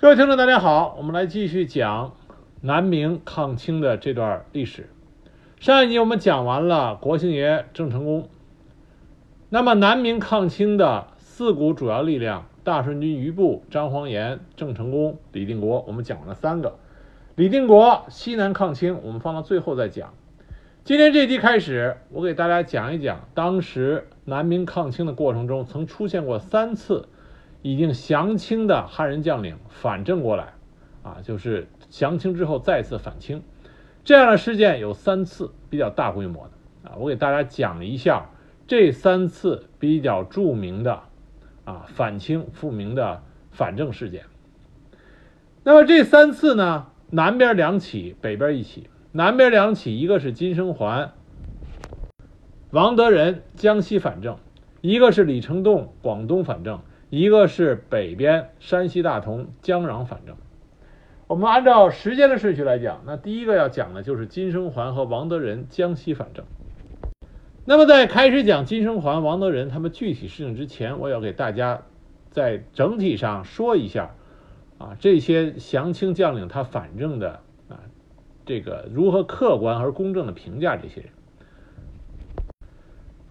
各位听众，大家好，我们来继续讲南明抗清的这段历史。上一集我们讲完了国姓爷郑成功，那么南明抗清的四股主要力量——大顺军余部、张煌言、郑成功、李定国，我们讲了三个。李定国西南抗清，我们放到最后再讲。今天这集开始，我给大家讲一讲当时南明抗清的过程中，曾出现过三次。已经降清的汉人将领反正过来，啊，就是降清之后再次反清，这样的事件有三次比较大规模的，啊，我给大家讲一下这三次比较著名的，啊，反清复明的反正事件。那么这三次呢，南边两起，北边一起。南边两起，一个是金生桓、王德仁江西反正，一个是李成栋广东反正。一个是北边山西大同江壤反正，我们按照时间的顺序来讲，那第一个要讲的就是金生桓和王德仁江西反正。那么在开始讲金生桓、王德仁他们具体事情之前，我要给大家在整体上说一下啊，这些降清将领他反正的啊，这个如何客观而公正的评价这些人。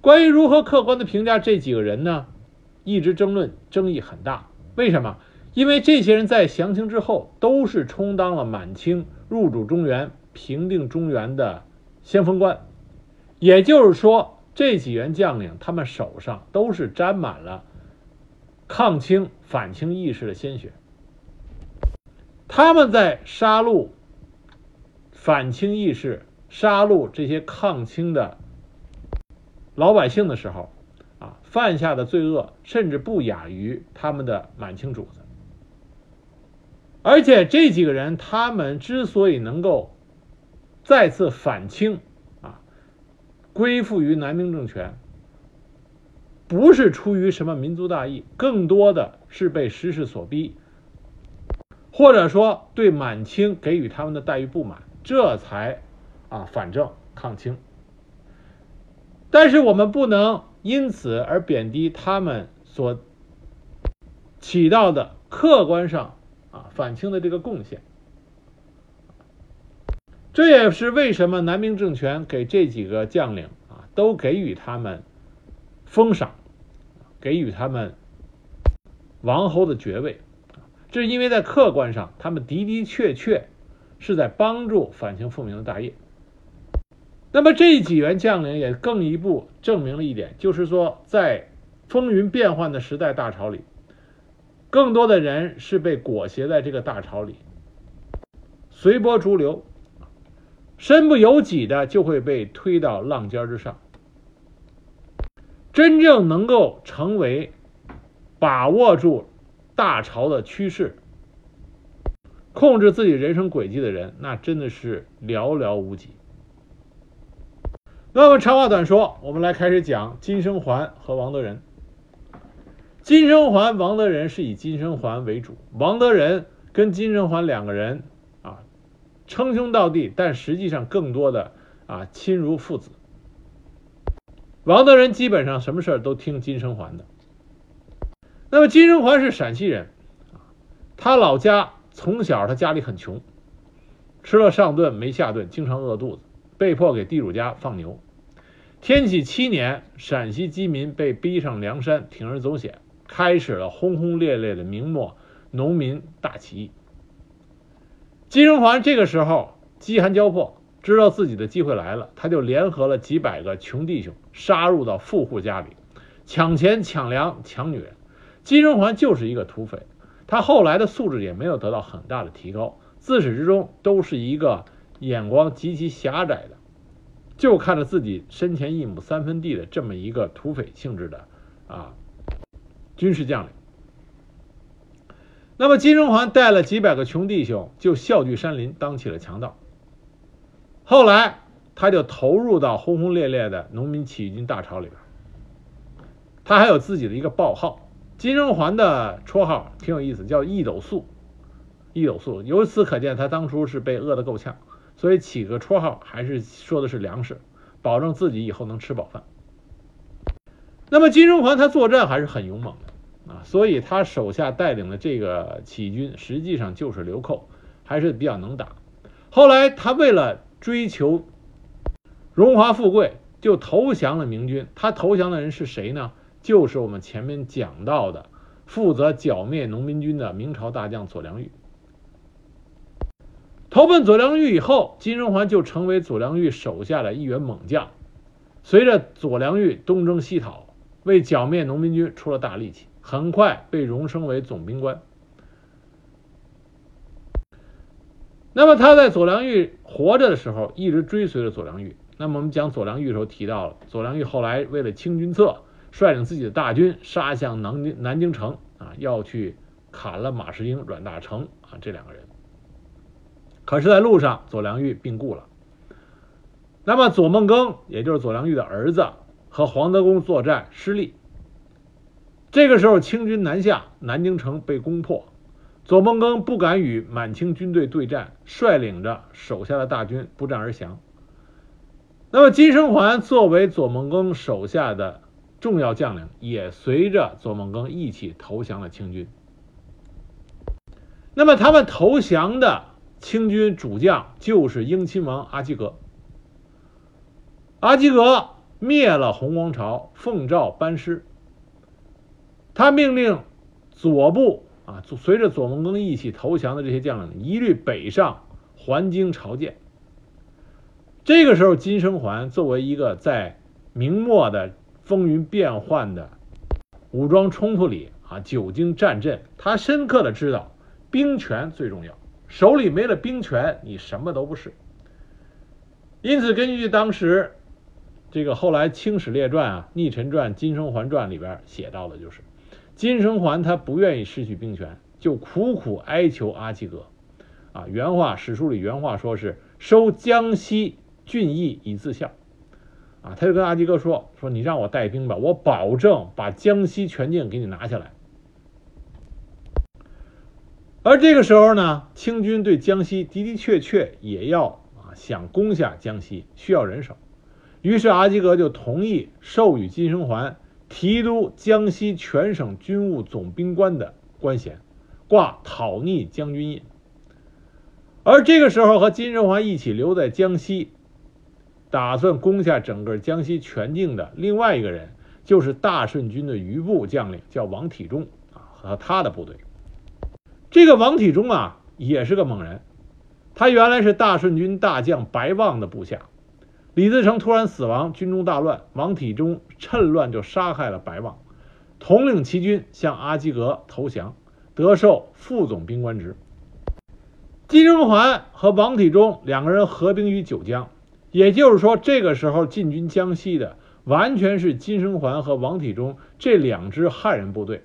关于如何客观的评价这几个人呢？一直争论，争议很大。为什么？因为这些人在降清之后，都是充当了满清入主中原、平定中原的先锋官。也就是说，这几员将领他们手上都是沾满了抗清反清义士的鲜血。他们在杀戮反清义士、杀戮这些抗清的老百姓的时候。犯下的罪恶甚至不亚于他们的满清主子，而且这几个人他们之所以能够再次反清啊，归附于南明政权，不是出于什么民族大义，更多的是被时势所逼，或者说对满清给予他们的待遇不满，这才啊反正抗清。但是我们不能。因此而贬低他们所起到的客观上啊反清的这个贡献，这也是为什么南明政权给这几个将领啊都给予他们封赏，给予他们王侯的爵位，这是因为在客观上他们的的确确是在帮助反清复明的大业。那么这几员将领也更一步证明了一点，就是说，在风云变幻的时代大潮里，更多的人是被裹挟在这个大潮里，随波逐流，身不由己的就会被推到浪尖之上。真正能够成为把握住大潮的趋势、控制自己人生轨迹的人，那真的是寥寥无几。那么长话短说，我们来开始讲金生桓和王德仁。金生桓、王德仁是以金生桓为主，王德仁跟金生桓两个人啊称兄道弟，但实际上更多的啊亲如父子。王德仁基本上什么事儿都听金生桓的。那么金生桓是陕西人，他老家从小他家里很穷，吃了上顿没下顿，经常饿肚子。被迫给地主家放牛。天启七年，陕西饥民被逼上梁山，铤而走险，开始了轰轰烈烈的明末农民大起义。金生桓这个时候饥寒交迫，知道自己的机会来了，他就联合了几百个穷弟兄，杀入到富户家里，抢钱、抢粮、抢女人。金生桓就是一个土匪，他后来的素质也没有得到很大的提高，自始至终都是一个。眼光极其狭窄的，就看着自己身前一亩三分地的这么一个土匪性质的啊军事将领。那么金生桓带了几百个穷弟兄，就笑聚山林，当起了强盗。后来他就投入到轰轰烈烈的农民起义军大潮里边。他还有自己的一个报号，金生桓的绰号挺有意思，叫一斗粟。一斗粟，由此可见，他当初是被饿得够呛。所以起个绰号还是说的是粮食，保证自己以后能吃饱饭。那么金生桓他作战还是很勇猛的啊，所以他手下带领的这个起义军实际上就是流寇，还是比较能打。后来他为了追求荣华富贵，就投降了明军。他投降的人是谁呢？就是我们前面讲到的负责剿灭农民军的明朝大将左良玉。投奔左良玉以后，金荣桓就成为左良玉手下的一员猛将。随着左良玉东征西讨，为剿灭农民军出了大力气，很快被荣升为总兵官。那么他在左良玉活着的时候，一直追随着左良玉。那么我们讲左良玉的时候提到了，左良玉后来为了清君侧，率领自己的大军杀向南京南京城啊，要去砍了马士英、阮大铖啊这两个人。可是，在路上，左良玉病故了。那么，左梦庚，也就是左良玉的儿子，和黄德功作战失利。这个时候，清军南下，南京城被攻破。左梦庚不敢与满清军队对战，率领着手下的大军不战而降。那么，金生桓作为左梦庚手下的重要将领，也随着左梦庚一起投降了清军。那么，他们投降的。清军主将就是英亲王阿济格。阿济格灭了洪王朝，奉诏班师。他命令左部啊，随着左梦庚一起投降的这些将领，一律北上还京朝见。这个时候，金生桓作为一个在明末的风云变幻的武装冲突里啊，久经战阵，他深刻的知道兵权最重要。手里没了兵权，你什么都不是。因此，根据当时这个后来《清史列传》啊，《逆臣传》《金生桓传》里边写到的，就是金生桓他不愿意失去兵权，就苦苦哀求阿济格啊。原话史书里原话说是收江西郡邑以自效啊，他就跟阿济格说说你让我带兵吧，我保证把江西全境给你拿下来。而这个时候呢，清军对江西的的确确也要啊想攻下江西，需要人手。于是阿济格就同意授予金生桓提督江西全省军务总兵官的官衔，挂讨逆将军印。而这个时候和金生桓一起留在江西，打算攻下整个江西全境的另外一个人，就是大顺军的余部将领，叫王体忠啊和他的部队。这个王体中啊，也是个猛人。他原来是大顺军大将白望的部下。李自成突然死亡，军中大乱，王体中趁乱就杀害了白望，统领齐军向阿济格投降，得授副总兵官职。金生桓和王体中两个人合兵于九江，也就是说，这个时候进军江西的完全是金生桓和王体中这两支汉人部队。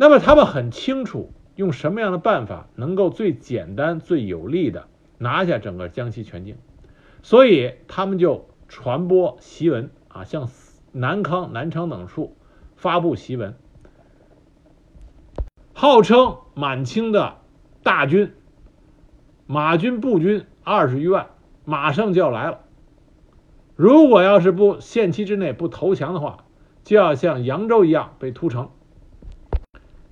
那么他们很清楚用什么样的办法能够最简单、最有力的拿下整个江西全境，所以他们就传播檄文啊，向南康、南昌等处发布檄文，号称满清的大军马军、步军二十余万，马上就要来了。如果要是不限期之内不投降的话，就要像扬州一样被屠城。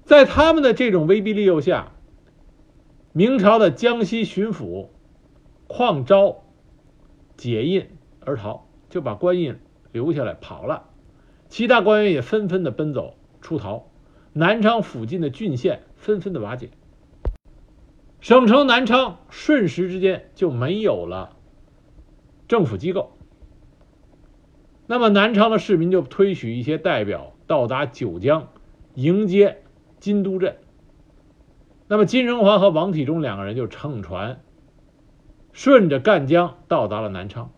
在他们的这种威逼利诱下，明朝的江西巡抚邝昭解印而逃，就把官印留下来跑了。其他官员也纷纷的奔走出逃，南昌附近的郡县纷纷的瓦解，省城南昌瞬时之间就没有了政府机构。那么南昌的市民就推举一些代表到达九江迎接。金都镇，那么金生桓和王体中两个人就乘船，顺着赣江到达了南昌，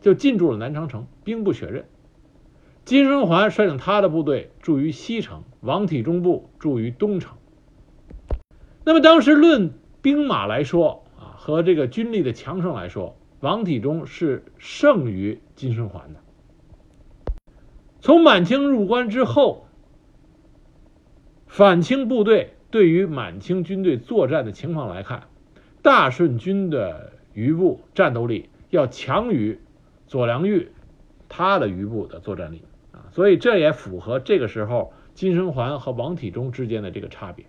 就进驻了南昌城，兵不血刃。金生桓率领他的部队驻于西城，王体中部驻于东城。那么当时论兵马来说啊，和这个军力的强盛来说，王体中是胜于金生桓的。从满清入关之后。反清部队对于满清军队作战的情况来看，大顺军的余部战斗力要强于左良玉他的余部的作战力啊，所以这也符合这个时候金生桓和王体中之间的这个差别。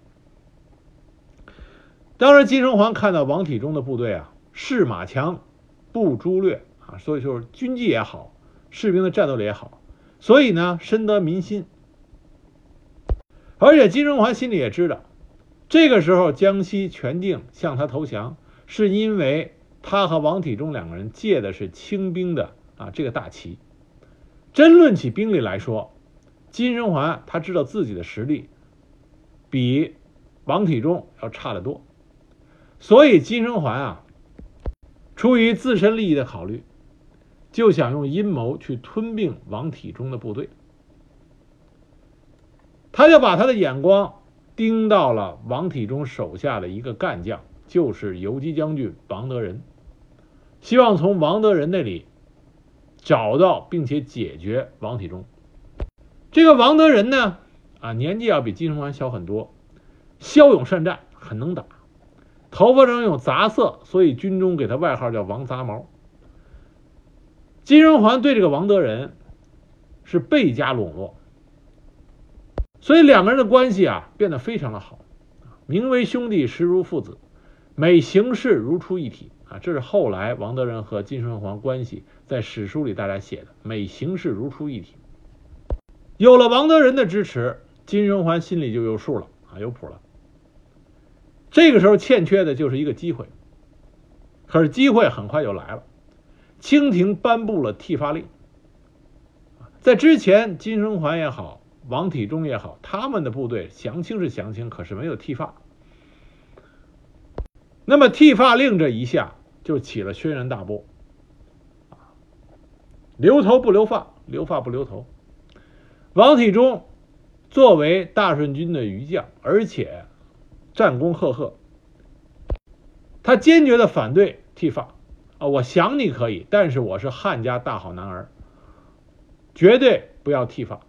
当然，金生桓看到王体中的部队啊，士马强，不诸略啊，所以就是军纪也好，士兵的战斗力也好，所以呢，深得民心。而且金生桓心里也知道，这个时候江西全境向他投降，是因为他和王体中两个人借的是清兵的啊这个大旗。真论起兵力来说，金生桓他知道自己的实力比王体中要差得多。所以金生桓啊，出于自身利益的考虑，就想用阴谋去吞并王体中的部队。他就把他的眼光盯到了王体中手下的一个干将，就是游击将军王德仁，希望从王德仁那里找到并且解决王体中。这个王德仁呢，啊，年纪要比金生桓小很多，骁勇善战，很能打。头发上有杂色，所以军中给他外号叫王杂毛。金生桓对这个王德仁是倍加笼络，所以两个人的关系啊变得非常的好，名为兄弟，实如父子，每行事如出一体啊。这是后来王德仁和金生桓关系在史书里大家写的，每行事如出一体。有了王德仁的支持，金生桓心里就有数了啊，有谱了。这个时候欠缺的就是一个机会，可是机会很快就来了。清廷颁布了剃发令，在之前金生桓也好，王体中也好，他们的部队降清是降清，可是没有剃发。那么剃发令这一下就起了轩然大波，留头不留发，留发不留头。王体中作为大顺军的余将，而且。战功赫赫，他坚决的反对剃发啊！我想你可以，但是我是汉家大好男儿，绝对不要剃发。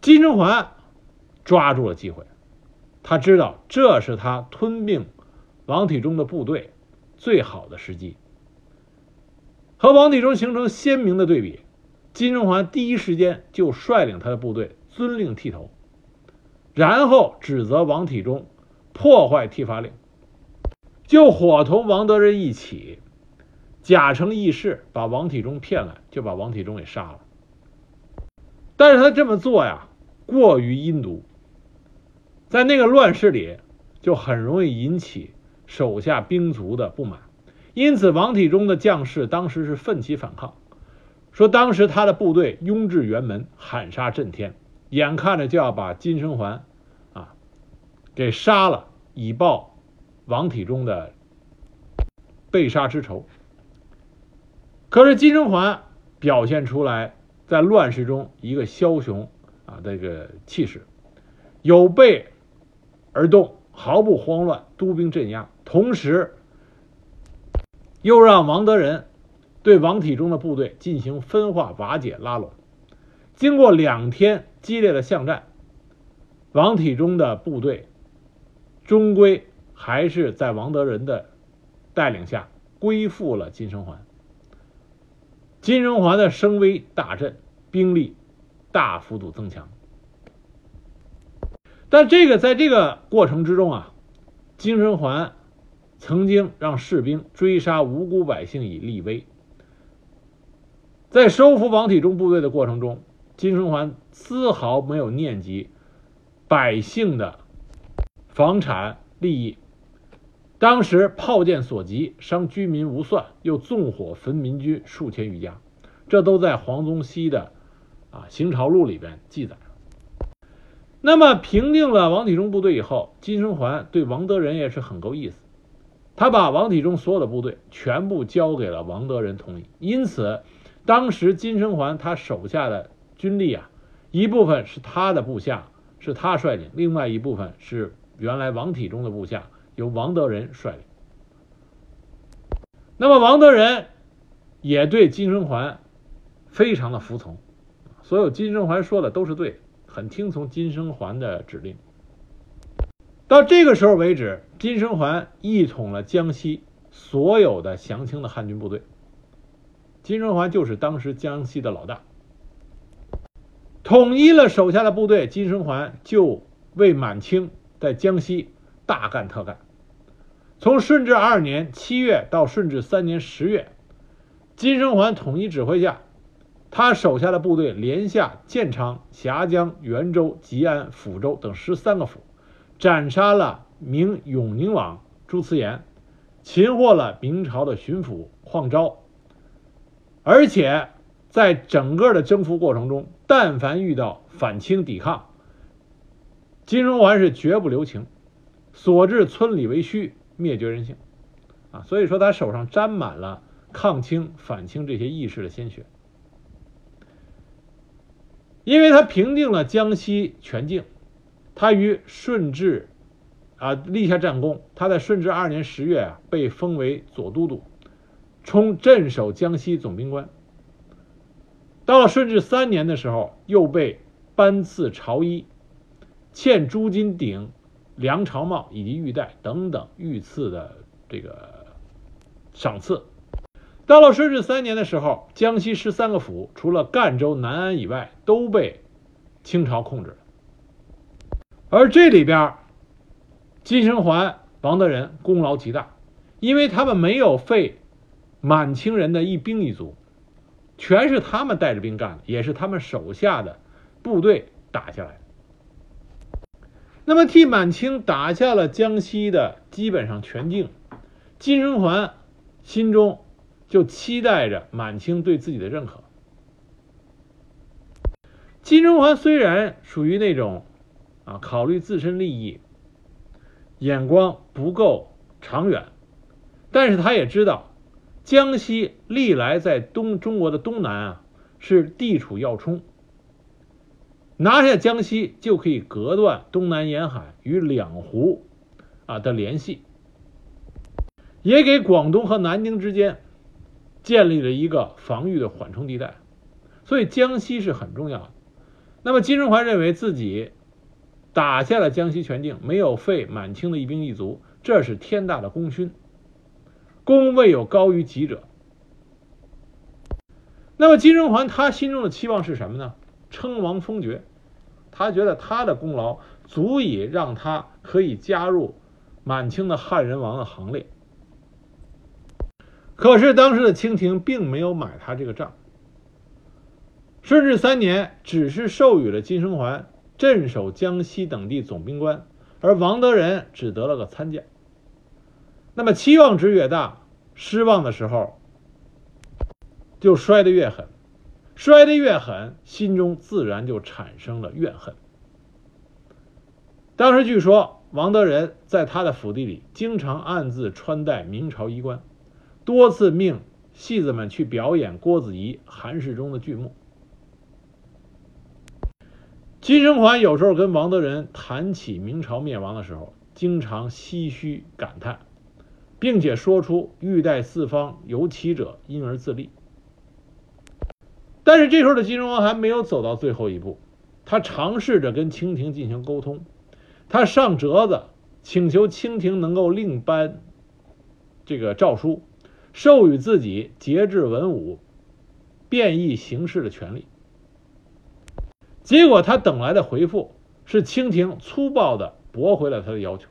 金生桓抓住了机会，他知道这是他吞并王体中的部队最好的时机。和王体中形成鲜明的对比，金生桓第一时间就率领他的部队遵令剃头。然后指责王体中破坏剃发令，就伙同王德仁一起假成义士，把王体中骗来，就把王体中给杀了。但是他这么做呀，过于阴毒，在那个乱世里，就很容易引起手下兵卒的不满。因此，王体中的将士当时是奋起反抗，说当时他的部队拥至辕门，喊杀震天。眼看着就要把金生桓啊给杀了，以报王体中的被杀之仇。可是金生桓表现出来在乱世中一个枭雄啊这个气势，有备而动，毫不慌乱，督兵镇压，同时又让王德仁对王体中的部队进行分化、瓦解、拉拢。经过两天。激烈的巷战，王体中的部队终归还是在王德仁的带领下归附了金生桓。金生桓的声威大振，兵力大幅度增强。但这个在这个过程之中啊，金生桓曾经让士兵追杀无辜百姓以立威。在收复王体中部队的过程中。金生桓丝毫没有念及百姓的房产利益，当时炮箭所及，伤居民无算，又纵火焚民居数千余家，这都在黄宗羲的《啊行朝录》里边记载。那么平定了王体中部队以后，金生桓对王德仁也是很够意思，他把王体中所有的部队全部交给了王德仁统领，因此当时金生桓他手下的。军力啊，一部分是他的部下，是他率领；另外一部分是原来王体中的部下，由王德仁率领。那么王德仁也对金生桓非常的服从，所有金生桓说的都是对，很听从金生桓的指令。到这个时候为止，金生桓一统了江西所有的降清的汉军部队，金生桓就是当时江西的老大。统一了手下的部队，金生桓就为满清在江西大干特干。从顺治二年七月到顺治三年十月，金生桓统一指挥下，他手下的部队连下建昌、峡江、袁州、吉安、抚州等十三个府，斩杀了明永宁王朱慈烨，擒获了明朝的巡抚况昭，而且。在整个的征服过程中，但凡遇到反清抵抗，金生桓是绝不留情，所至村里为虚，灭绝人性，啊，所以说他手上沾满了抗清反清这些义士的鲜血，因为他平定了江西全境，他于顺治啊立下战功，他在顺治二年十月啊被封为左都督，充镇守江西总兵官。到了顺治三年的时候，又被颁赐朝衣、欠朱金鼎、梁朝帽以及玉带等等御赐的这个赏赐。到了顺治三年的时候，江西十三个府除了赣州、南安以外，都被清朝控制了。而这里边，金生桓、王德仁功劳极大，因为他们没有废满清人的一兵一卒。全是他们带着兵干的，也是他们手下的部队打下来的。那么，替满清打下了江西的基本上全境，金人桓心中就期待着满清对自己的认可。金生桓虽然属于那种啊考虑自身利益，眼光不够长远，但是他也知道。江西历来在东中国的东南啊，是地处要冲。拿下江西就可以隔断东南沿海与两湖啊的联系，也给广东和南京之间建立了一个防御的缓冲地带。所以江西是很重要的。那么金生桓认为自己打下了江西全境，没有废满清的一兵一卒，这是天大的功勋。功未有高于己者。那么金生桓他心中的期望是什么呢？称王封爵，他觉得他的功劳足以让他可以加入满清的汉人王的行列。可是当时的清廷并没有买他这个账。顺治三年，只是授予了金生桓镇守江西等地总兵官，而王德仁只得了个参将。那么期望值越大，失望的时候就摔得越狠，摔得越狠，心中自然就产生了怨恨。当时据说王德仁在他的府邸里经常暗自穿戴明朝衣冠，多次命戏子们去表演郭子仪、韩世忠的剧目。金生桓有时候跟王德仁谈起明朝灭亡的时候，经常唏嘘感叹。并且说出“欲待四方有奇者，因而自立”。但是这时候的金生桓还没有走到最后一步，他尝试着跟清廷进行沟通，他上折子请求清廷能够另颁这个诏书，授予自己节制文武、变异形式的权利。结果他等来的回复是清廷粗暴的驳回了他的要求。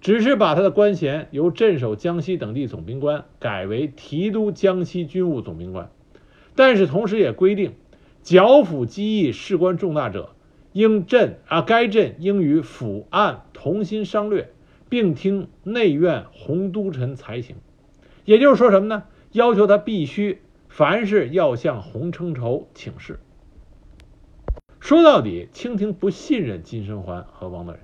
只是把他的官衔由镇守江西等地总兵官改为提督江西军务总兵官，但是同时也规定，剿抚机议事关重大者，应镇啊该镇应与府按同心商略，并听内院洪都臣裁行。也就是说什么呢？要求他必须凡事要向洪承畴请示。说到底，清廷不信任金生桓和王德仁。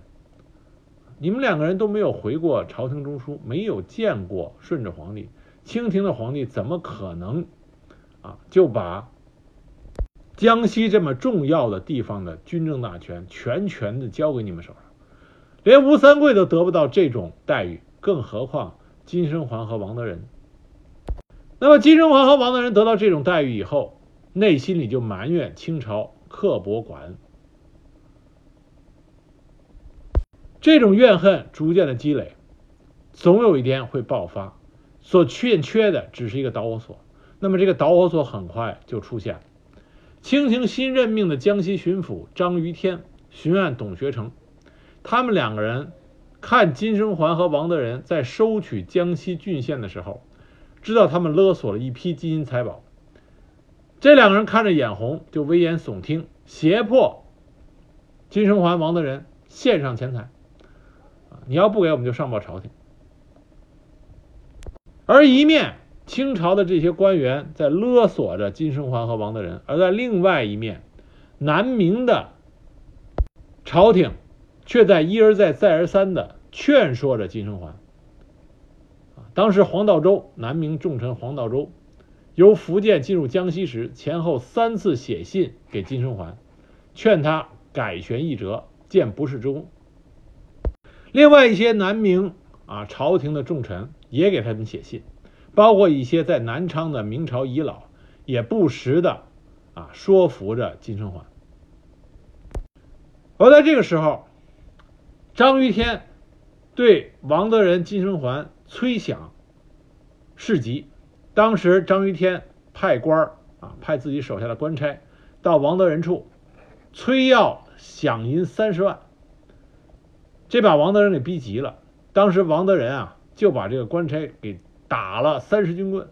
你们两个人都没有回过朝廷中书，没有见过顺治皇帝，清廷的皇帝怎么可能啊就把江西这么重要的地方的军政大权全权的交给你们手上？连吴三桂都得不到这种待遇，更何况金生桓和王德仁？那么金生桓和王德仁得到这种待遇以后，内心里就埋怨清朝刻薄寡恩。这种怨恨逐渐的积累，总有一天会爆发。所欠缺的只是一个导火索。那么这个导火索很快就出现了。清廷新任命的江西巡抚张于天巡按董学成，他们两个人看金生桓和王德仁在收取江西郡县的时候，知道他们勒索了一批金银财宝，这两个人看着眼红，就危言耸听，胁迫金生桓、王德仁献上钱财，你要不给我们就上报朝廷。而一面。清朝的这些官员在勒索着金生桓和王德仁，而在另外一面，南明的朝廷却在一而再、再而三的劝说着金生桓。当时黄道周，南明重臣黄道周，由福建进入江西时，前后三次写信给金生桓，劝他改弦易辙，建不世之功。另外一些南明啊朝廷的重臣也给他们写信。包括一些在南昌的明朝遗老，也不时的啊说服着金生桓。而在这个时候，张于天对王德仁、金生桓催饷事急。当时张于天派官儿啊，派自己手下的官差到王德仁处催要饷银三十万，这把王德仁给逼急了。当时王德仁啊就把这个官差给。打了三十军棍，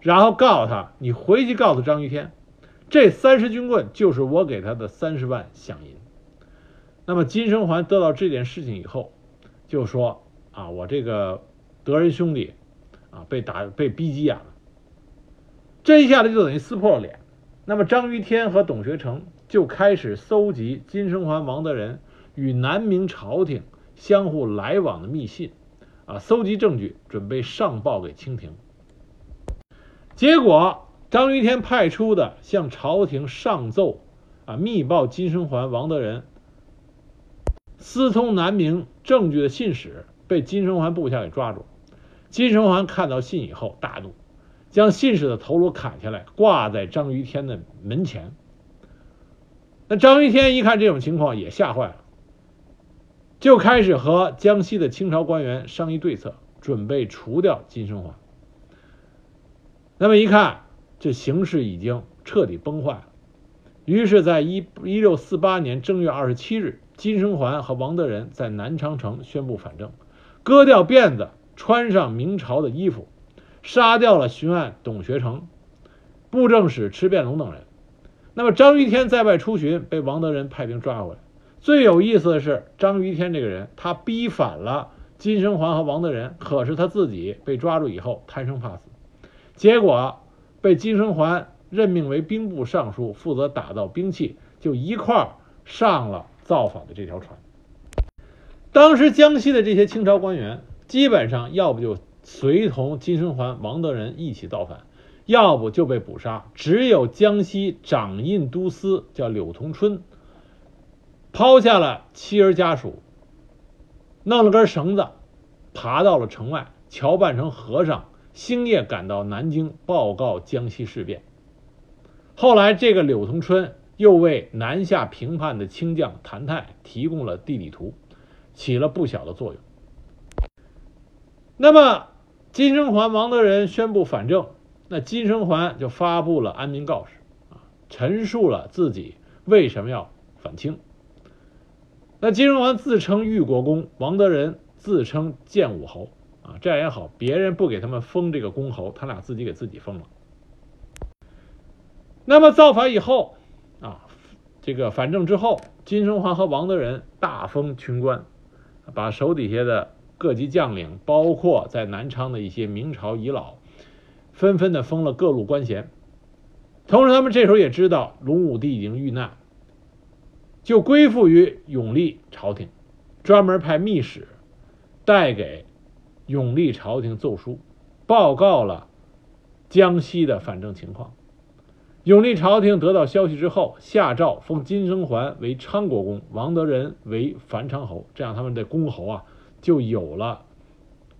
然后告诉他：“你回去告诉张于天，这三十军棍就是我给他的三十万饷银。”那么金生桓得到这件事情以后，就说：“啊，我这个德仁兄弟啊，被打被逼急眼了。”这一下子就等于撕破了脸。那么张于天和董学成就开始搜集金生桓、王德仁与南明朝廷相互来往的密信。啊，搜集证据，准备上报给清廷。结果，张于天派出的向朝廷上奏，啊，密报金生桓、王德仁私通南明证据的信使，被金生桓部下给抓住。金生桓看到信以后大怒，将信使的头颅砍下来，挂在张于天的门前。那张于天一看这种情况，也吓坏了。就开始和江西的清朝官员商议对策，准备除掉金生桓。那么一看，这形势已经彻底崩坏了。于是，在一一六四八年正月二十七日，金生桓和王德仁在南昌城宣布反正，割掉辫子，穿上明朝的衣服，杀掉了巡按董学成、布政使池变龙等人。那么张于天在外出巡，被王德仁派兵抓回来。最有意思的是，张于天这个人，他逼反了金生桓和王德仁，可是他自己被抓住以后贪生怕死，结果被金生桓任命为兵部尚书，负责打造兵器，就一块儿上了造反的这条船。当时江西的这些清朝官员，基本上要不就随同金生桓、王德仁一起造反，要不就被捕杀，只有江西掌印都司叫柳同春。抛下了妻儿家属，弄了根绳子，爬到了城外，乔扮成和尚，星夜赶到南京报告江西事变。后来，这个柳同春又为南下平叛的清将谭泰提供了地理图，起了不小的作用。那么，金生桓、王德仁宣布反正，那金生桓就发布了安民告示，啊，陈述了自己为什么要反清。那金荣王自称玉国公，王德仁自称建武侯啊，这样也好，别人不给他们封这个公侯，他俩自己给自己封了。那么造反以后啊，这个反正之后，金生桓和王德仁大封群官，把手底下的各级将领，包括在南昌的一些明朝遗老，纷纷的封了各路官衔。同时，他们这时候也知道隆武帝已经遇难。就归附于永历朝廷，专门派密使带给永历朝廷奏书，报告了江西的反正情况。永历朝廷得到消息之后，下诏封金生桓为昌国公，王德仁为樊昌侯，这样他们的公侯啊就有了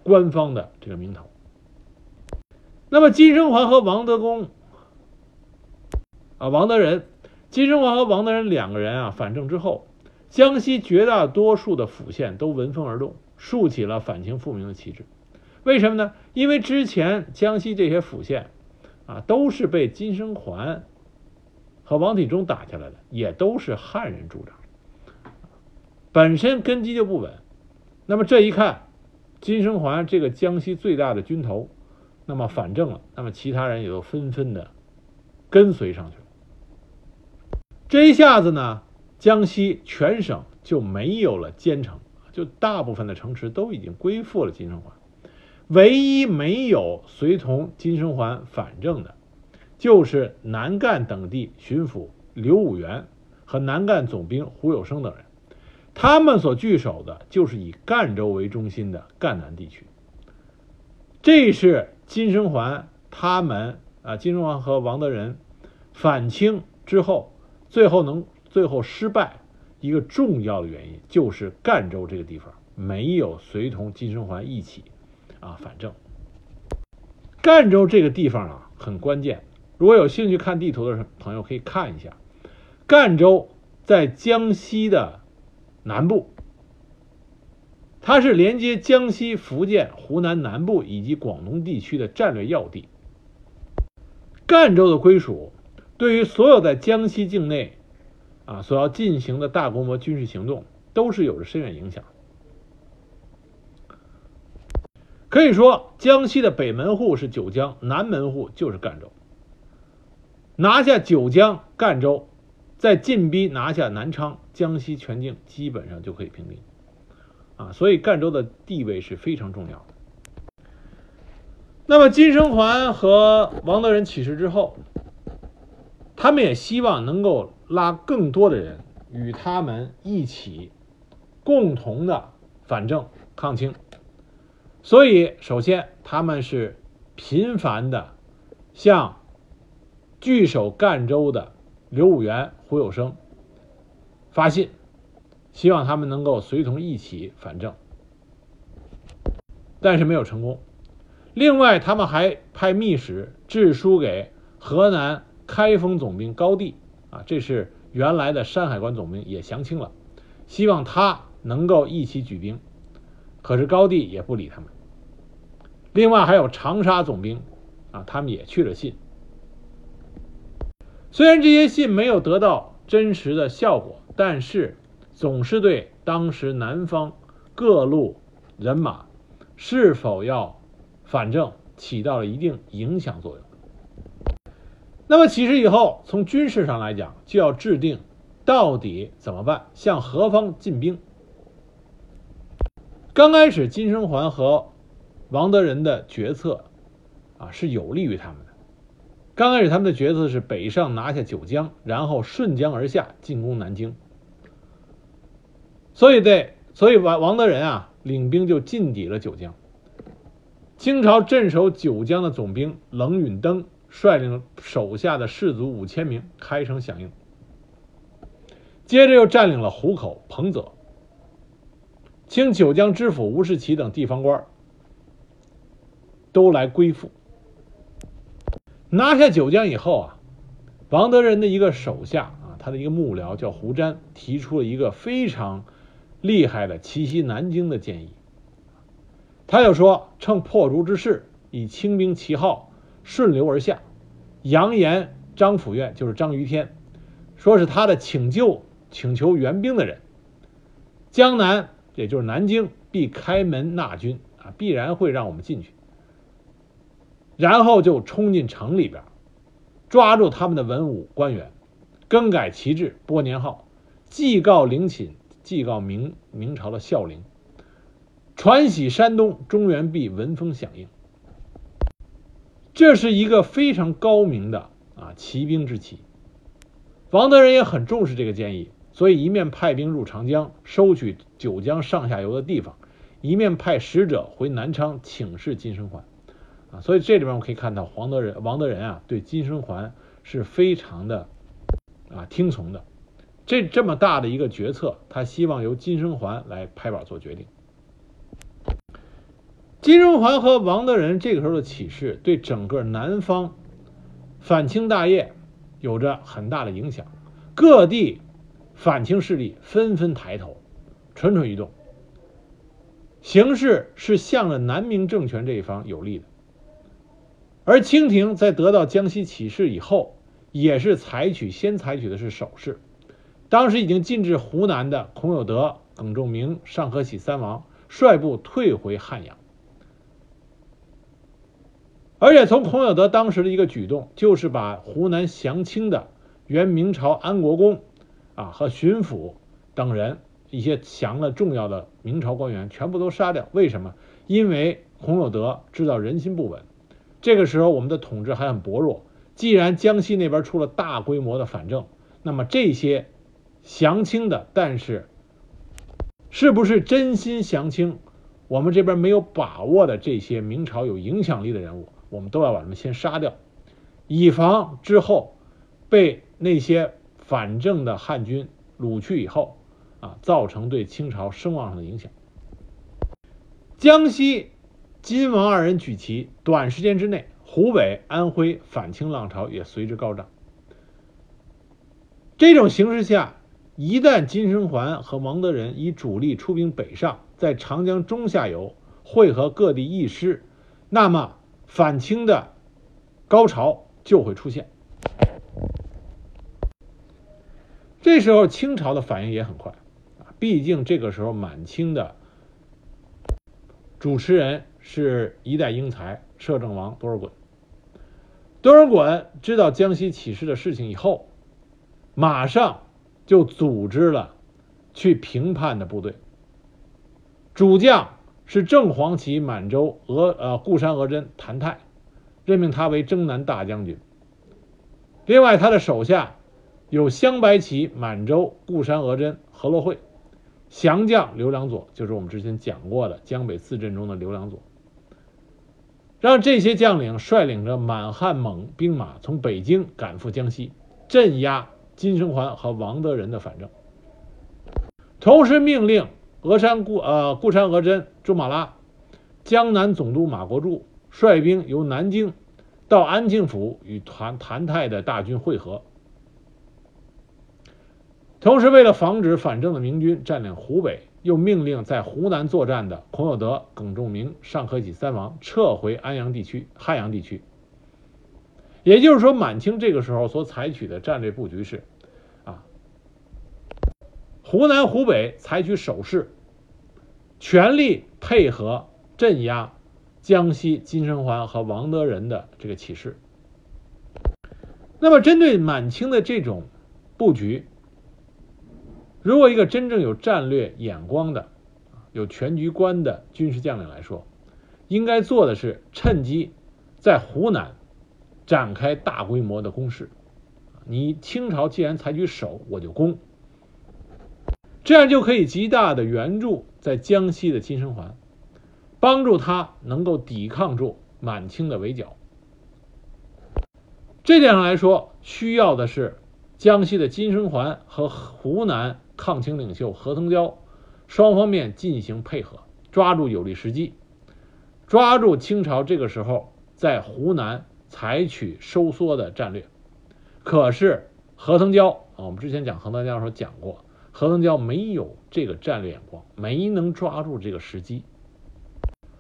官方的这个名头。那么金生桓和王德公啊，王德仁。金生桓和王德仁两个人啊，反正之后，江西绝大多数的府县都闻风而动，竖起了反清复明的旗帜。为什么呢？因为之前江西这些府县啊，都是被金生桓和王体忠打下来的，也都是汉人主张，本身根基就不稳。那么这一看，金生桓这个江西最大的军头，那么反正了，那么其他人也都纷纷的跟随上去了。这一下子呢，江西全省就没有了坚城，就大部分的城池都已经归附了金生桓，唯一没有随同金生桓反正的。就是南赣等地巡抚刘武元和南赣总兵胡有生等人，他们所据守的就是以赣州为中心的赣南地区。这是金生桓他们啊，金生桓和王德仁反清之后，最后能最后失败一个重要的原因，就是赣州这个地方没有随同金生桓一起啊反正。赣州这个地方啊，很关键。如果有兴趣看地图的朋友，可以看一下，赣州在江西的南部，它是连接江西、福建、湖南南部以及广东地区的战略要地。赣州的归属，对于所有在江西境内啊所要进行的大规模军事行动，都是有着深远影响。可以说，江西的北门户是九江，南门户就是赣州。拿下九江、赣州，再进逼拿下南昌，江西全境基本上就可以平定，啊，所以赣州的地位是非常重要的。那么金生桓和王德仁起事之后，他们也希望能够拉更多的人与他们一起，共同的反正抗清，所以首先他们是频繁的向。据守赣州的刘武元、胡有生发信，希望他们能够随同一起反正，但是没有成功。另外，他们还派密使致书给河南开封总兵高第，啊，这是原来的山海关总兵，也降清了，希望他能够一起举兵。可是高第也不理他们。另外还有长沙总兵，啊，他们也去了信。虽然这些信没有得到真实的效果，但是总是对当时南方各路人马是否要反正起到了一定影响作用。那么起事以后，从军事上来讲，就要制定到底怎么办，向何方进兵。刚开始，金生桓和王德仁的决策啊是有利于他们的。刚开始，他们的决策是北上拿下九江，然后顺江而下进攻南京。所以，对，所以王王德仁啊，领兵就进抵了九江。清朝镇守九江的总兵冷允登率领手下的士卒五千名开城响应，接着又占领了湖口、彭泽。清九江知府吴世奇等地方官都来归附。拿下九江以后啊，王德仁的一个手下啊，他的一个幕僚叫胡瞻，提出了一个非常厉害的奇袭南京的建议。他就说，趁破竹之势，以清兵旗号顺流而下，扬言张府院就是张于天，说是他的请救请求援兵的人，江南也就是南京必开门纳军啊，必然会让我们进去。然后就冲进城里边，抓住他们的文武官员，更改旗帜，拨年号，祭告陵寝，祭告明明朝的孝陵，传喜山东，中原必闻风响应。这是一个非常高明的啊骑兵之旗。王德仁也很重视这个建议，所以一面派兵入长江，收取九江上下游的地方，一面派使者回南昌请示金生桓。啊，所以这里边我可以看到，黄德仁、王德仁啊，对金生桓是非常的啊听从的。这这么大的一个决策，他希望由金生桓来拍板做决定。金荣桓和王德仁这个时候的起事，对整个南方反清大业有着很大的影响，各地反清势力纷纷抬头，蠢蠢欲动，形势是向着南明政权这一方有利的。而清廷在得到江西起事以后，也是采取先采取的是守势。当时已经进至湖南的孔有德、耿仲明、尚可喜三王率部退回汉阳。而且从孔有德当时的一个举动，就是把湖南降清的原明朝安国公啊和巡抚等人一些降了重要的明朝官员全部都杀掉。为什么？因为孔有德知道人心不稳，这个时候我们的统治还很薄弱。既然江西那边出了大规模的反正，那么这些降清的，但是是不是真心降清，我们这边没有把握的这些明朝有影响力的人物。我们都要把他们先杀掉，以防之后被那些反正的汉军掳去以后，啊，造成对清朝声望上的影响。江西金王二人举旗，短时间之内，湖北、安徽反清浪潮也随之高涨。这种形势下，一旦金生桓和王德仁以主力出兵北上，在长江中下游汇合各地义师，那么。反清的高潮就会出现，这时候清朝的反应也很快，毕竟这个时候满清的主持人是一代英才摄政王多尔衮。多尔衮知道江西起事的事情以后，马上就组织了去平叛的部队，主将。是正黄旗满洲额呃固山额真谭泰，任命他为征南大将军。另外，他的手下有镶白旗满洲固山额真何洛会，降将刘良佐，就是我们之前讲过的江北四镇中的刘良佐。让这些将领率领着满汉蒙兵马从北京赶赴江西，镇压金生桓和王德仁的反正，同时命令。峨山固呃固山额真朱马拉，江南总督马国柱率兵由南京到安庆府与谭谭泰的大军会合。同时，为了防止反正的明军占领湖北，又命令在湖南作战的孔有德、耿仲明、尚可喜三王撤回安阳地区、汉阳地区。也就是说，满清这个时候所采取的战略布局是：啊，湖南、湖北采取守势。全力配合镇压江西金生桓和王德仁的这个起事。那么，针对满清的这种布局，如果一个真正有战略眼光的、有全局观的军事将领来说，应该做的是趁机在湖南展开大规模的攻势。你清朝既然采取守，我就攻。这样就可以极大的援助在江西的金生桓，帮助他能够抵抗住满清的围剿。这点上来说，需要的是江西的金生桓和湖南抗清领袖何腾蛟双方面进行配合，抓住有利时机，抓住清朝这个时候在湖南采取收缩的战略。可是何腾蛟啊，我们之前讲何腾蛟的时候讲过。何腾蛟没有这个战略眼光，没能抓住这个时机，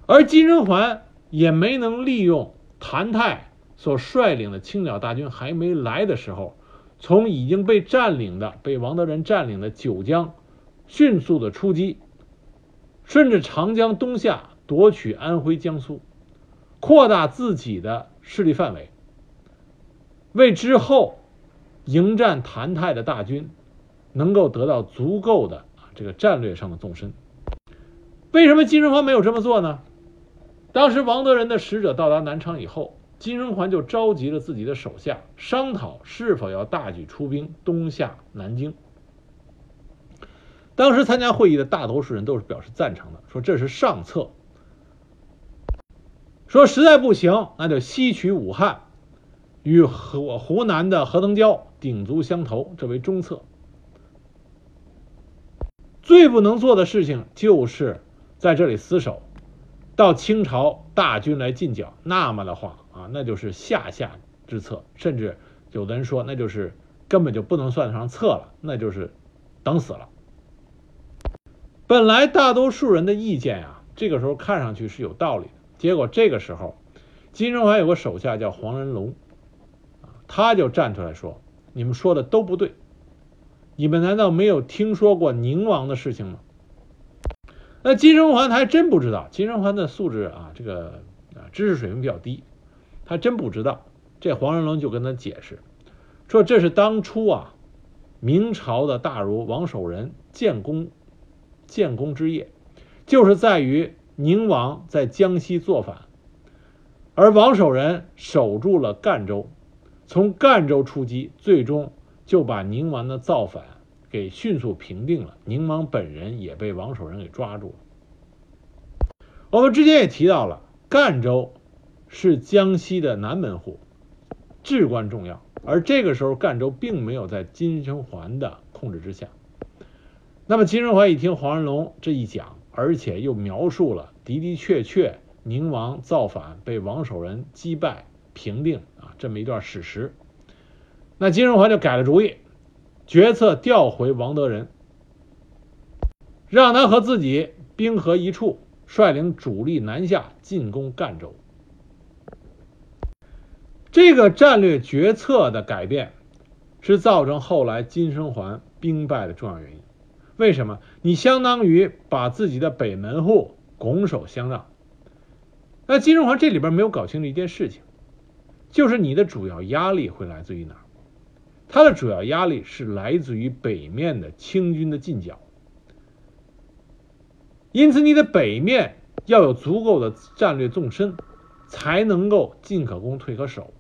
而金生桓也没能利用谭泰所率领的青鸟大军还没来的时候，从已经被占领的、被王德仁占领的九江迅速的出击，顺着长江东下夺取安徽、江苏，扩大自己的势力范围，为之后迎战谭泰的大军。能够得到足够的啊这个战略上的纵深。为什么金生桓没有这么做呢？当时王德仁的使者到达南昌以后，金生桓就召集了自己的手下，商讨是否要大举出兵东下南京。当时参加会议的大多数人都是表示赞成的，说这是上策。说实在不行，那就西取武汉，与河湖南的何腾蛟鼎足相投，这为中策。最不能做的事情就是在这里死守，到清朝大军来进剿，那么的话啊，那就是下下之策，甚至有的人说，那就是根本就不能算得上策了，那就是等死了。本来大多数人的意见啊，这个时候看上去是有道理的，结果这个时候，金生桓有个手下叫黄仁龙，他就站出来说：“你们说的都不对，你们难道没有听说过宁王的事情吗？”那金生桓他还真不知道，金生桓的素质啊，这个啊知识水平比较低，他真不知道。这黄仁龙就跟他解释说：“这是当初啊，明朝的大儒王守仁建功建功之业，就是在于宁王在江西作反，而王守仁守住了赣州，从赣州出击，最终就把宁王的造反。”给迅速平定了，宁王本人也被王守仁给抓住了。我们之前也提到了，赣州是江西的南门户，至关重要。而这个时候，赣州并没有在金生桓的控制之下。那么金生桓一听黄仁龙这一讲，而且又描述了的的确确宁王造反被王守仁击败平定啊这么一段史实，那金生桓就改了主意。决策调回王德仁，让他和自己兵合一处，率领主力南下进攻赣州。这个战略决策的改变，是造成后来金生桓兵败的重要原因。为什么？你相当于把自己的北门户拱手相让。那金生桓这里边没有搞清楚一件事情，就是你的主要压力会来自于哪儿？它的主要压力是来自于北面的清军的进剿，因此你的北面要有足够的战略纵深，才能够进可攻退可守。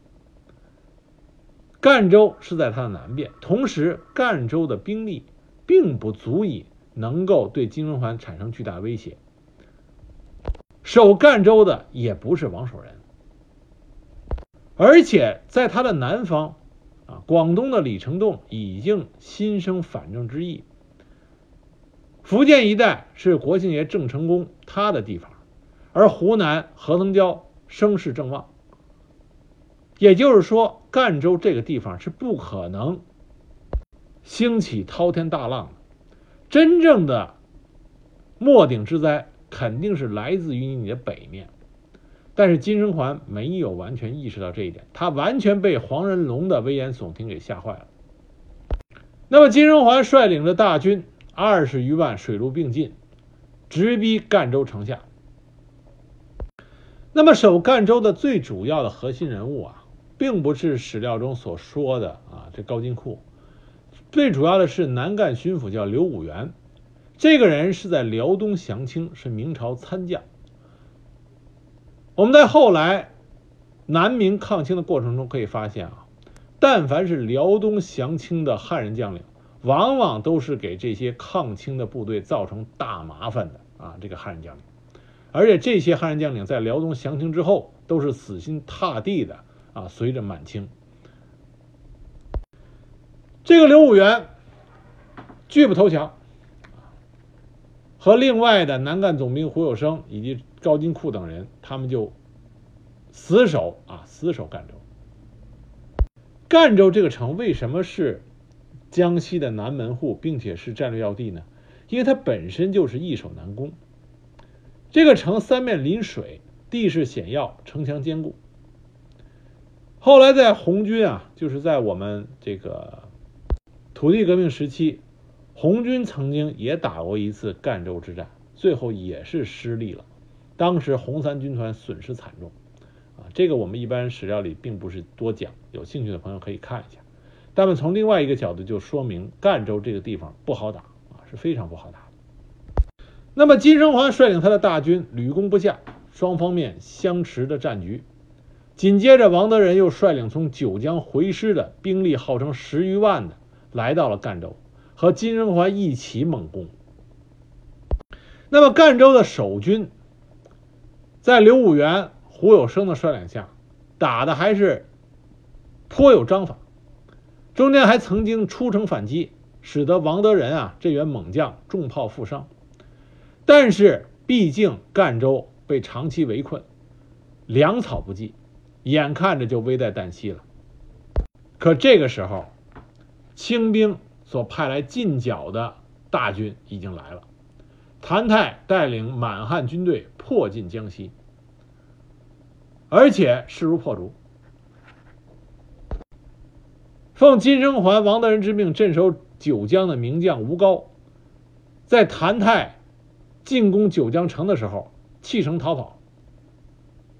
赣州是在它的南边，同时赣州的兵力并不足以能够对金文环产生巨大威胁，守赣州的也不是王守仁，而且在它的南方。啊，广东的李成栋已经心生反正之意。福建一带是国庆爷郑成功他的地方，而湖南何腾蛟声势正旺。也就是说，赣州这个地方是不可能兴起滔天大浪的。真正的末顶之灾肯定是来自于你的北面。但是金生桓没有完全意识到这一点，他完全被黄仁龙的危言耸听给吓坏了。那么金生桓率领着大军二十余万，水陆并进，直逼赣州城下。那么守赣州的最主要的核心人物啊，并不是史料中所说的啊这高金库，最主要的是南赣巡抚叫刘武元，这个人是在辽东降清，是明朝参将。我们在后来南明抗清的过程中可以发现啊，但凡是辽东降清的汉人将领，往往都是给这些抗清的部队造成大麻烦的啊。这个汉人将领，而且这些汉人将领在辽东降清之后，都是死心塌地的啊，随着满清。这个刘武元拒不投降，和另外的南赣总兵胡有生以及。高金库等人，他们就死守啊，死守赣州。赣州这个城为什么是江西的南门户，并且是战略要地呢？因为它本身就是易守难攻。这个城三面临水，地势险要，城墙坚固。后来在红军啊，就是在我们这个土地革命时期，红军曾经也打过一次赣州之战，最后也是失利了。当时红三军团损失惨重，啊，这个我们一般史料里并不是多讲，有兴趣的朋友可以看一下。但是从另外一个角度就说明赣州这个地方不好打啊，是非常不好打的。那么金生桓率领他的大军屡攻不下，双方面相持的战局。紧接着王德仁又率领从九江回师的兵力号称十余万的来到了赣州，和金生桓一起猛攻。那么赣州的守军。在刘武元、胡有生的率领下，打的还是颇有章法，中间还曾经出城反击，使得王德仁啊这员猛将重炮负伤。但是毕竟赣州被长期围困，粮草不济，眼看着就危在旦夕了。可这个时候，清兵所派来进剿的大军已经来了。谭泰带领满汉军队迫近江西，而且势如破竹。奉金生桓、王德仁之命镇守九江的名将吴高，在谭泰进攻九江城的时候弃城逃跑，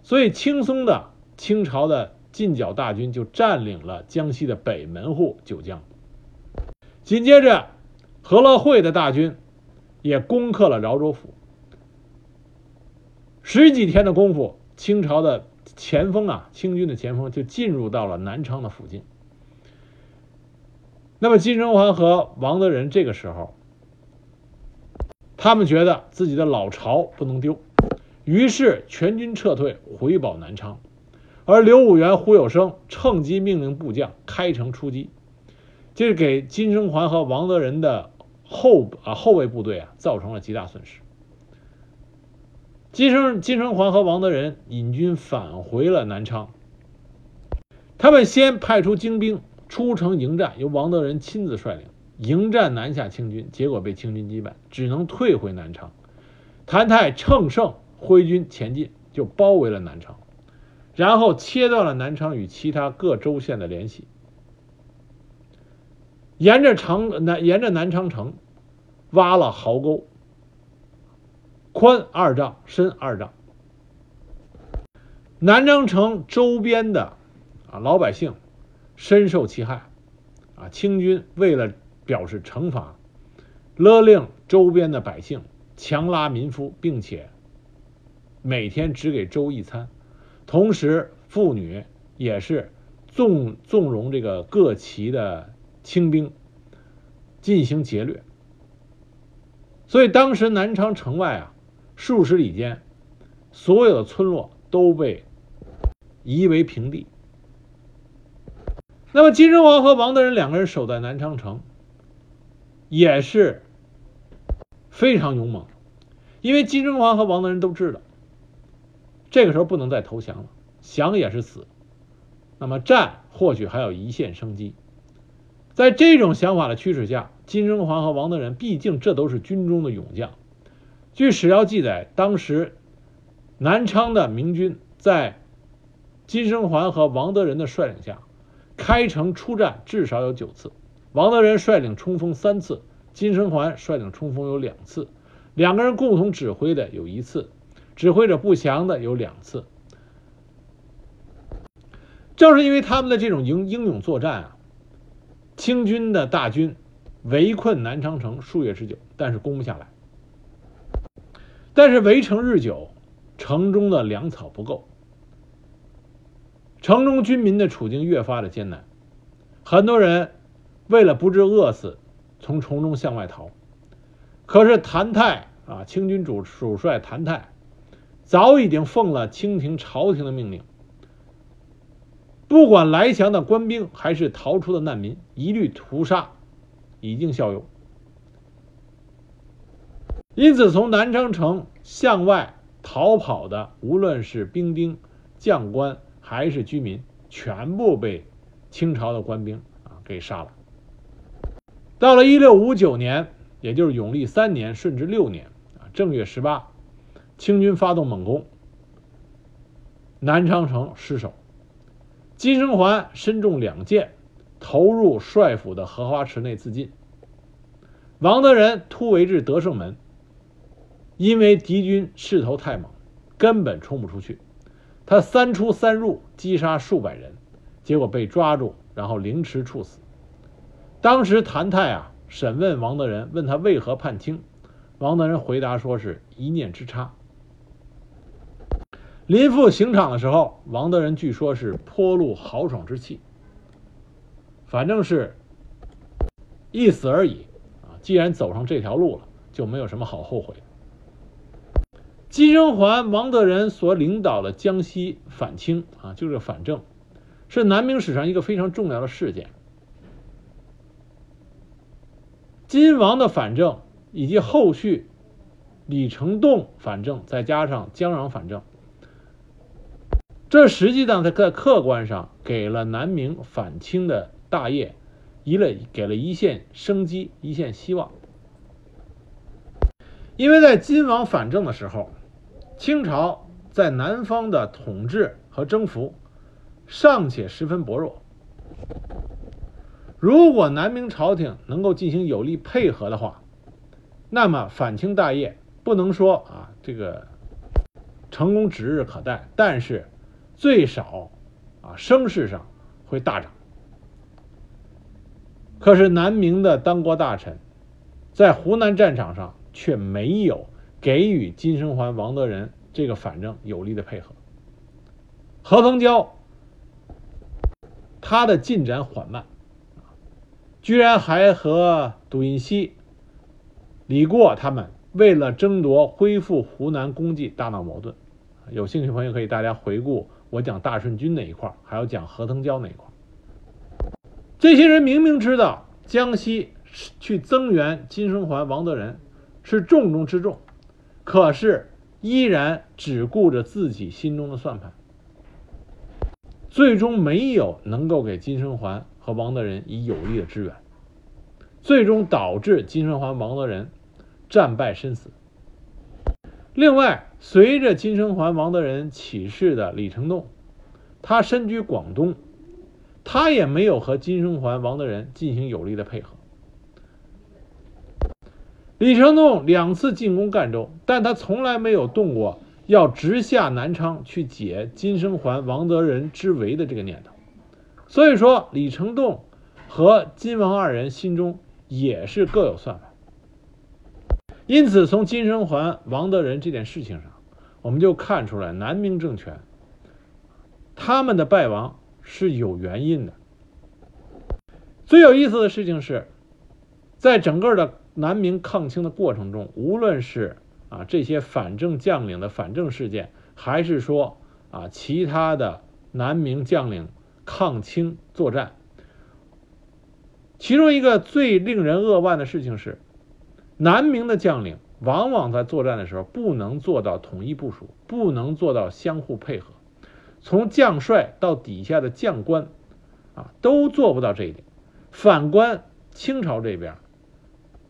所以轻松的清朝的进剿大军就占领了江西的北门户九江。紧接着，何乐会的大军也攻克了饶州府。十几天的功夫，清朝的前锋啊，清军的前锋就进入到了南昌的附近。那么金生桓和王德仁这个时候，他们觉得自己的老巢不能丢，于是全军撤退回保南昌，而刘武元、胡有生趁机命令部将开城出击，这是给金生桓和王德仁的后啊后卫部队啊造成了极大损失。金生金生桓和王德仁引军返回了南昌，他们先派出精兵。出城迎战，由王德仁亲自率领迎战南下清军，结果被清军击败，只能退回南昌。谭泰乘胜挥军前进，就包围了南昌，然后切断了南昌与其他各州县的联系，沿着长南沿着南昌城挖了壕沟，宽二丈，深二丈。南昌城周边的啊老百姓。深受其害，啊！清军为了表示惩罚，勒令周边的百姓强拉民夫，并且每天只给粥一餐，同时妇女也是纵纵容这个各旗的清兵进行劫掠。所以当时南昌城外啊，数十里间，所有的村落都被夷为平地。那么金生桓和王德仁两个人守在南昌城，也是非常勇猛，因为金生桓和王德仁都知道，这个时候不能再投降了，降也是死，那么战或许还有一线生机。在这种想法的驱使下，金生桓和王德仁毕竟这都是军中的勇将。据史料记载，当时南昌的明军在金生桓和王德仁的率领下。开城出战至少有九次，王德仁率领冲锋三次，金生桓率领冲锋有两次，两个人共同指挥的有一次，指挥者不详的有两次。正是因为他们的这种英英勇作战啊，清军的大军围困南昌城数月之久，但是攻不下来。但是围城日久，城中的粮草不够。城中军民的处境越发的艰难，很多人为了不致饿死，从城中向外逃。可是谭泰啊，清军主主帅谭泰，早已经奉了清廷朝廷的命令，不管来降的官兵还是逃出的难民，一律屠杀，以儆效尤。因此，从南昌城向外逃跑的，无论是兵丁、将官。还是居民全部被清朝的官兵啊给杀了。到了一六五九年，也就是永历三年顺治六年啊正月十八，清军发动猛攻，南昌城失守。金生桓身中两箭，投入帅府的荷花池内自尽。王德仁突围至德胜门，因为敌军势头太猛，根本冲不出去。他三出三入，击杀数百人，结果被抓住，然后凌迟处死。当时谭泰啊审问王德仁，问他为何叛清，王德仁回答说是一念之差。临赴刑场的时候，王德仁据说是颇露豪爽之气，反正是一死而已啊！既然走上这条路了，就没有什么好后悔。金生桓、王德仁所领导的江西反清啊，就是反正，是南明史上一个非常重要的事件。金王的反正以及后续李成栋反正，再加上江壤反正，这实际上在在客观上给了南明反清的大业一了给了一线生机、一线希望。因为在金王反正的时候。清朝在南方的统治和征服尚且十分薄弱，如果南明朝廷能够进行有力配合的话，那么反清大业不能说啊这个成功指日可待，但是最少啊声势上会大涨。可是南明的当国大臣在湖南战场上却没有给予金生桓、王德仁这个反正有力的配合。何腾蛟他的进展缓慢，居然还和杜英熙、李过他们为了争夺恢复湖南功绩大闹矛盾。有兴趣朋友可以大家回顾我讲大顺军那一块，还有讲何腾蛟那一块。这些人明明知道江西去增援金生桓、王德仁是重中之重，可是依然只顾着自己心中的算盘，最终没有能够给金生桓和王德仁以有力的支援，最终导致金生桓、王德仁战败身死。另外，随着金生桓、王德仁起事的李成栋，他身居广东。他也没有和金生桓、王德仁进行有力的配合。李成栋两次进攻赣州，但他从来没有动过要直下南昌去解金生桓、王德仁之围的这个念头。所以说，李成栋和金王二人心中也是各有算盘。因此，从金生桓、王德仁这件事情上，我们就看出来南明政权他们的败亡。是有原因的。最有意思的事情是，在整个的南明抗清的过程中，无论是啊这些反正将领的反正事件，还是说啊其他的南明将领抗清作战，其中一个最令人扼腕的事情是，南明的将领往往在作战的时候不能做到统一部署，不能做到相互配合。从将帅到底下的将官，啊，都做不到这一点。反观清朝这边，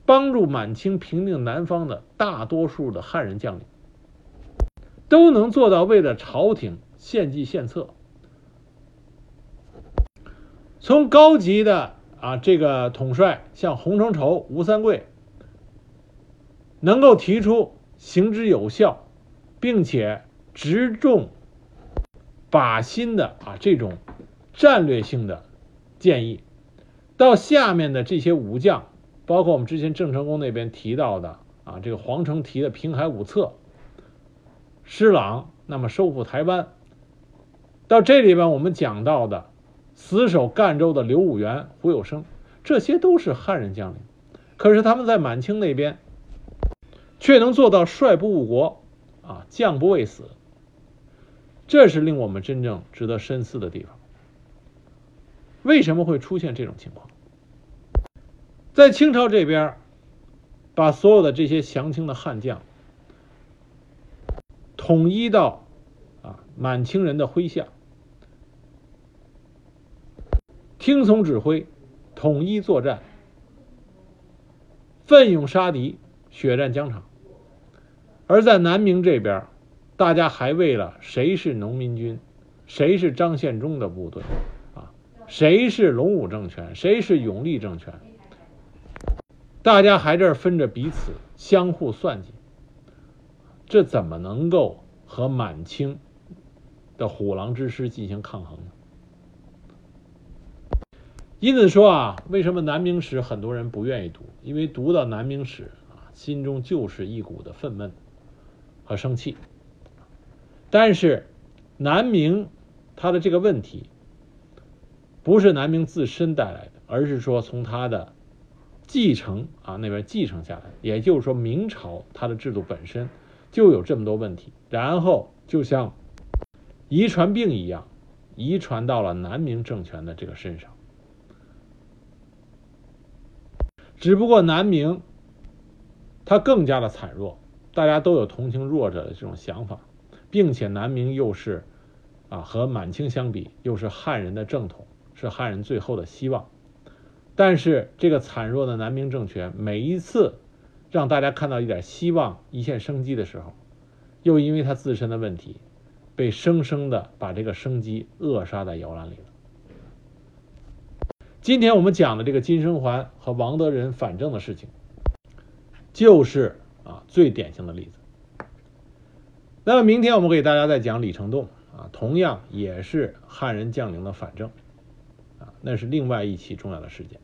帮助满清平定南方的大多数的汉人将领，都能做到为了朝廷献计献策。从高级的啊这个统帅，像洪承畴、吴三桂，能够提出行之有效，并且直中。靶心的啊，这种战略性的建议，到下面的这些武将，包括我们之前郑成功那边提到的啊，这个皇城提的平海五策，施琅那么收复台湾，到这里边我们讲到的死守赣州的刘武元、胡有生，这些都是汉人将领，可是他们在满清那边却能做到帅不误国啊，将不畏死。这是令我们真正值得深思的地方。为什么会出现这种情况？在清朝这边，把所有的这些降清的汉将统一到啊满清人的麾下，听从指挥，统一作战，奋勇杀敌，血战疆场。而在南明这边。大家还为了谁是农民军，谁是张献忠的部队，啊，谁是隆武政权，谁是永历政权，大家还这分着彼此相互算计，这怎么能够和满清的虎狼之师进行抗衡呢？因此说啊，为什么南明史很多人不愿意读？因为读到南明史啊，心中就是一股的愤懑和生气。但是，南明他的这个问题，不是南明自身带来的，而是说从他的继承啊那边继承下来。也就是说，明朝它的制度本身就有这么多问题，然后就像遗传病一样，遗传到了南明政权的这个身上。只不过南明它更加的惨弱，大家都有同情弱者的这种想法。并且南明又是，啊，和满清相比，又是汉人的正统，是汉人最后的希望。但是这个惨弱的南明政权，每一次让大家看到一点希望、一线生机的时候，又因为他自身的问题，被生生的把这个生机扼杀在摇篮里了。今天我们讲的这个金生桓和王德仁反正的事情，就是啊最典型的例子。那么明天我们给大家再讲李成栋啊，同样也是汉人将领的反正啊，那是另外一起重要的事件。